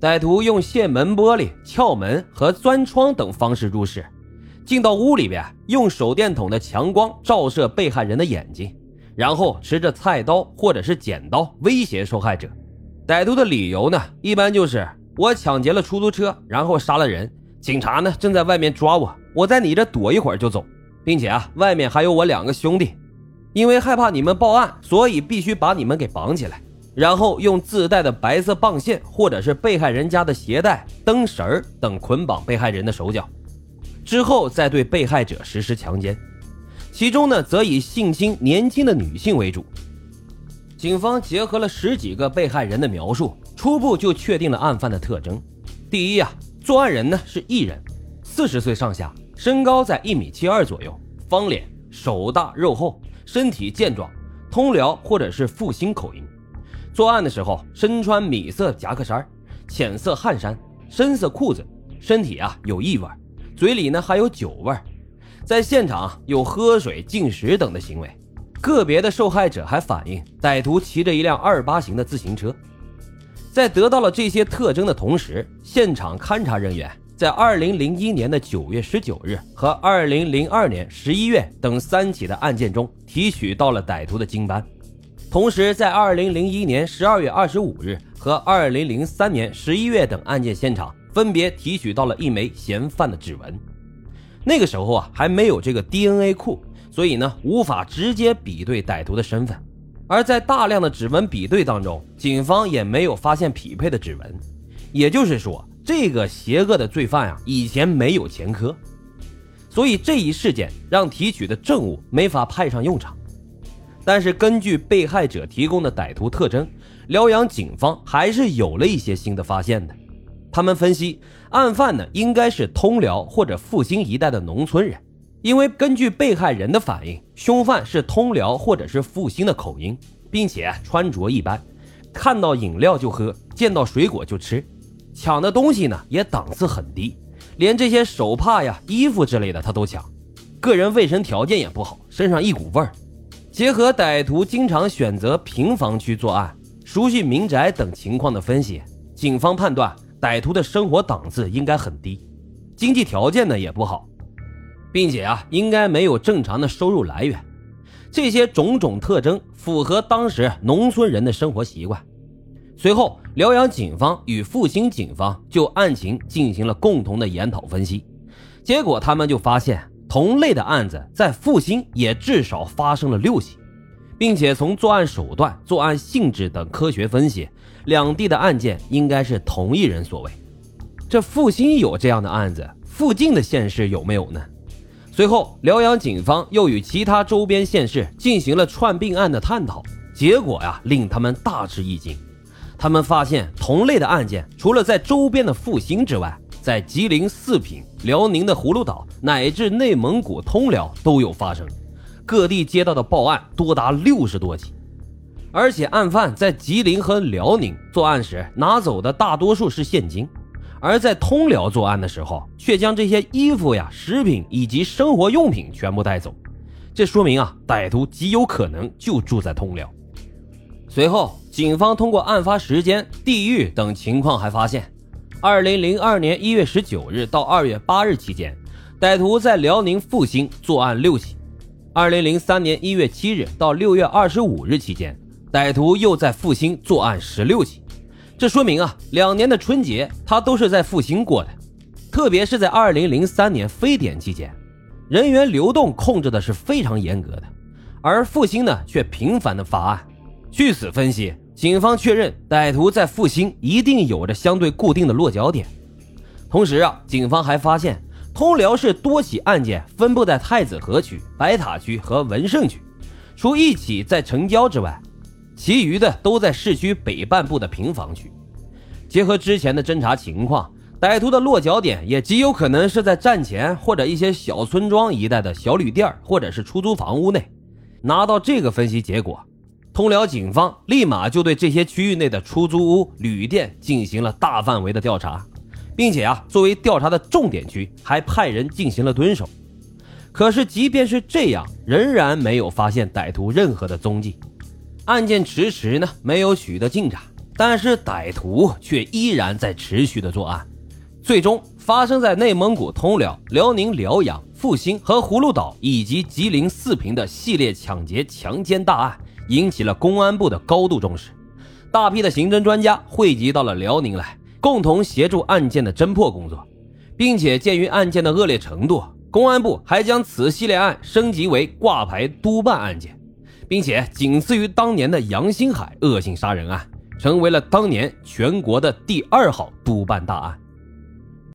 歹徒用卸门玻璃、撬门和钻窗等方式入室，进到屋里边，用手电筒的强光照射被害人的眼睛，然后持着菜刀或者是剪刀威胁受害者。歹徒的理由呢，一般就是我抢劫了出租车，然后杀了人，警察呢正在外面抓我，我在你这躲一会儿就走，并且啊，外面还有我两个兄弟，因为害怕你们报案，所以必须把你们给绑起来。然后用自带的白色棒线，或者是被害人家的鞋带、灯绳等捆绑被害人的手脚，之后再对被害者实施强奸。其中呢，则以性侵年轻的女性为主。警方结合了十几个被害人的描述，初步就确定了案犯的特征。第一啊，作案人呢是艺人，四十岁上下，身高在一米七二左右，方脸，手大肉厚，身体健壮，通辽或者是阜新口音。作案的时候身穿米色夹克衫、浅色汗衫、深色裤子，身体啊有异味，嘴里呢还有酒味，在现场有喝水、进食等的行为。个别的受害者还反映，歹徒骑着一辆二八型的自行车。在得到了这些特征的同时，现场勘查人员在二零零一年的九月十九日和二零零二年十一月等三起的案件中提取到了歹徒的精斑。同时，在二零零一年十二月二十五日和二零零三年十一月等案件现场，分别提取到了一枚嫌犯的指纹。那个时候啊，还没有这个 DNA 库，所以呢，无法直接比对歹徒的身份。而在大量的指纹比对当中，警方也没有发现匹配的指纹。也就是说，这个邪恶的罪犯啊，以前没有前科，所以这一事件让提取的证物没法派上用场。但是根据被害者提供的歹徒特征，辽阳警方还是有了一些新的发现的。他们分析，案犯呢应该是通辽或者阜新一带的农村人，因为根据被害人的反应，凶犯是通辽或者是阜新的口音，并且穿着一般，看到饮料就喝，见到水果就吃，抢的东西呢也档次很低，连这些手帕呀、衣服之类的他都抢，个人卫生条件也不好，身上一股味儿。结合歹徒经常选择平房区作案、熟悉民宅等情况的分析，警方判断歹徒的生活档次应该很低，经济条件呢也不好，并且啊应该没有正常的收入来源。这些种种特征符合当时农村人的生活习惯。随后，辽阳警方与复兴警方就案情进行了共同的研讨分析，结果他们就发现。同类的案子在阜新也至少发生了六起，并且从作案手段、作案性质等科学分析，两地的案件应该是同一人所为。这阜新有这样的案子，附近的县市有没有呢？随后，辽阳警方又与其他周边县市进行了串并案的探讨，结果呀令他们大吃一惊，他们发现同类的案件除了在周边的阜新之外，在吉林四平、辽宁的葫芦岛乃至内蒙古通辽都有发生，各地接到的报案多达六十多起，而且案犯在吉林和辽宁作案时拿走的大多数是现金，而在通辽作案的时候却将这些衣服呀、食品以及生活用品全部带走，这说明啊，歹徒极有可能就住在通辽。随后，警方通过案发时间、地域等情况还发现。二零零二年一月十九日到二月八日期间，歹徒在辽宁阜新作案六起；二零零三年一月七日到六月二十五日期间，歹徒又在阜新作案十六起。这说明啊，两年的春节他都是在阜新过的。特别是在二零零三年非典期间，人员流动控制的是非常严格的，而阜新呢却频繁的发案。据此分析。警方确认，歹徒在复兴一定有着相对固定的落脚点。同时啊，警方还发现通辽市多起案件分布在太子河区、白塔区和文胜区，除一起在城郊之外，其余的都在市区北半部的平房区。结合之前的侦查情况，歹徒的落脚点也极有可能是在站前或者一些小村庄一带的小旅店或者是出租房屋内。拿到这个分析结果。通辽警方立马就对这些区域内的出租屋、旅店进行了大范围的调查，并且啊，作为调查的重点区，还派人进行了蹲守。可是，即便是这样，仍然没有发现歹徒任何的踪迹，案件迟迟呢没有取得进展。但是歹徒却依然在持续的作案。最终，发生在内蒙古通辽、辽宁辽阳、阜新和葫芦岛以及吉林四平的系列抢劫、强奸大案，引起了公安部的高度重视。大批的刑侦专家汇集到了辽宁来，共同协助案件的侦破工作，并且鉴于案件的恶劣程度，公安部还将此系列案升级为挂牌督办案件，并且仅次于当年的杨新海恶性杀人案，成为了当年全国的第二号督办大案。